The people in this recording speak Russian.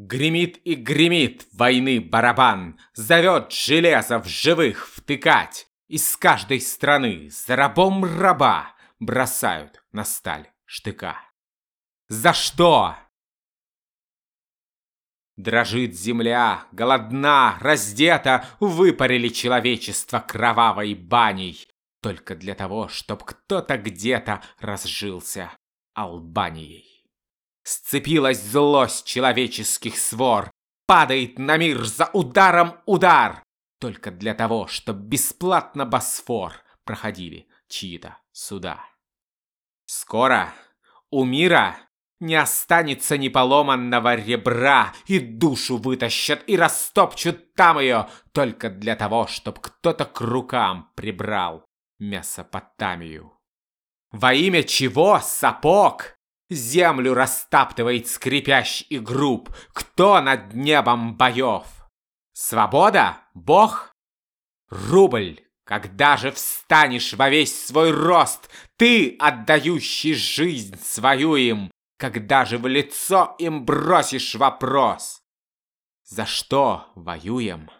Гремит и гремит войны барабан, Зовет железо в живых втыкать. Из каждой страны за рабом раба Бросают на сталь штыка. За что? Дрожит земля, голодна, раздета, Выпарили человечество кровавой баней, Только для того, чтоб кто-то где-то разжился Албанией. Сцепилась злость человеческих свор, Падает на мир за ударом удар, Только для того, чтоб бесплатно Босфор Проходили чьи-то суда. Скоро у мира не останется ни поломанного ребра, и душу вытащат и растопчут там ее, только для того, чтоб кто-то к рукам прибрал Месопотамию. Во имя чего сапог? Землю растаптывает скрипящий и груб, кто над небом боев? Свобода? Бог? Рубль, когда же встанешь во весь свой рост, ты, отдающий жизнь свою им, когда же в лицо им бросишь вопрос? За что воюем?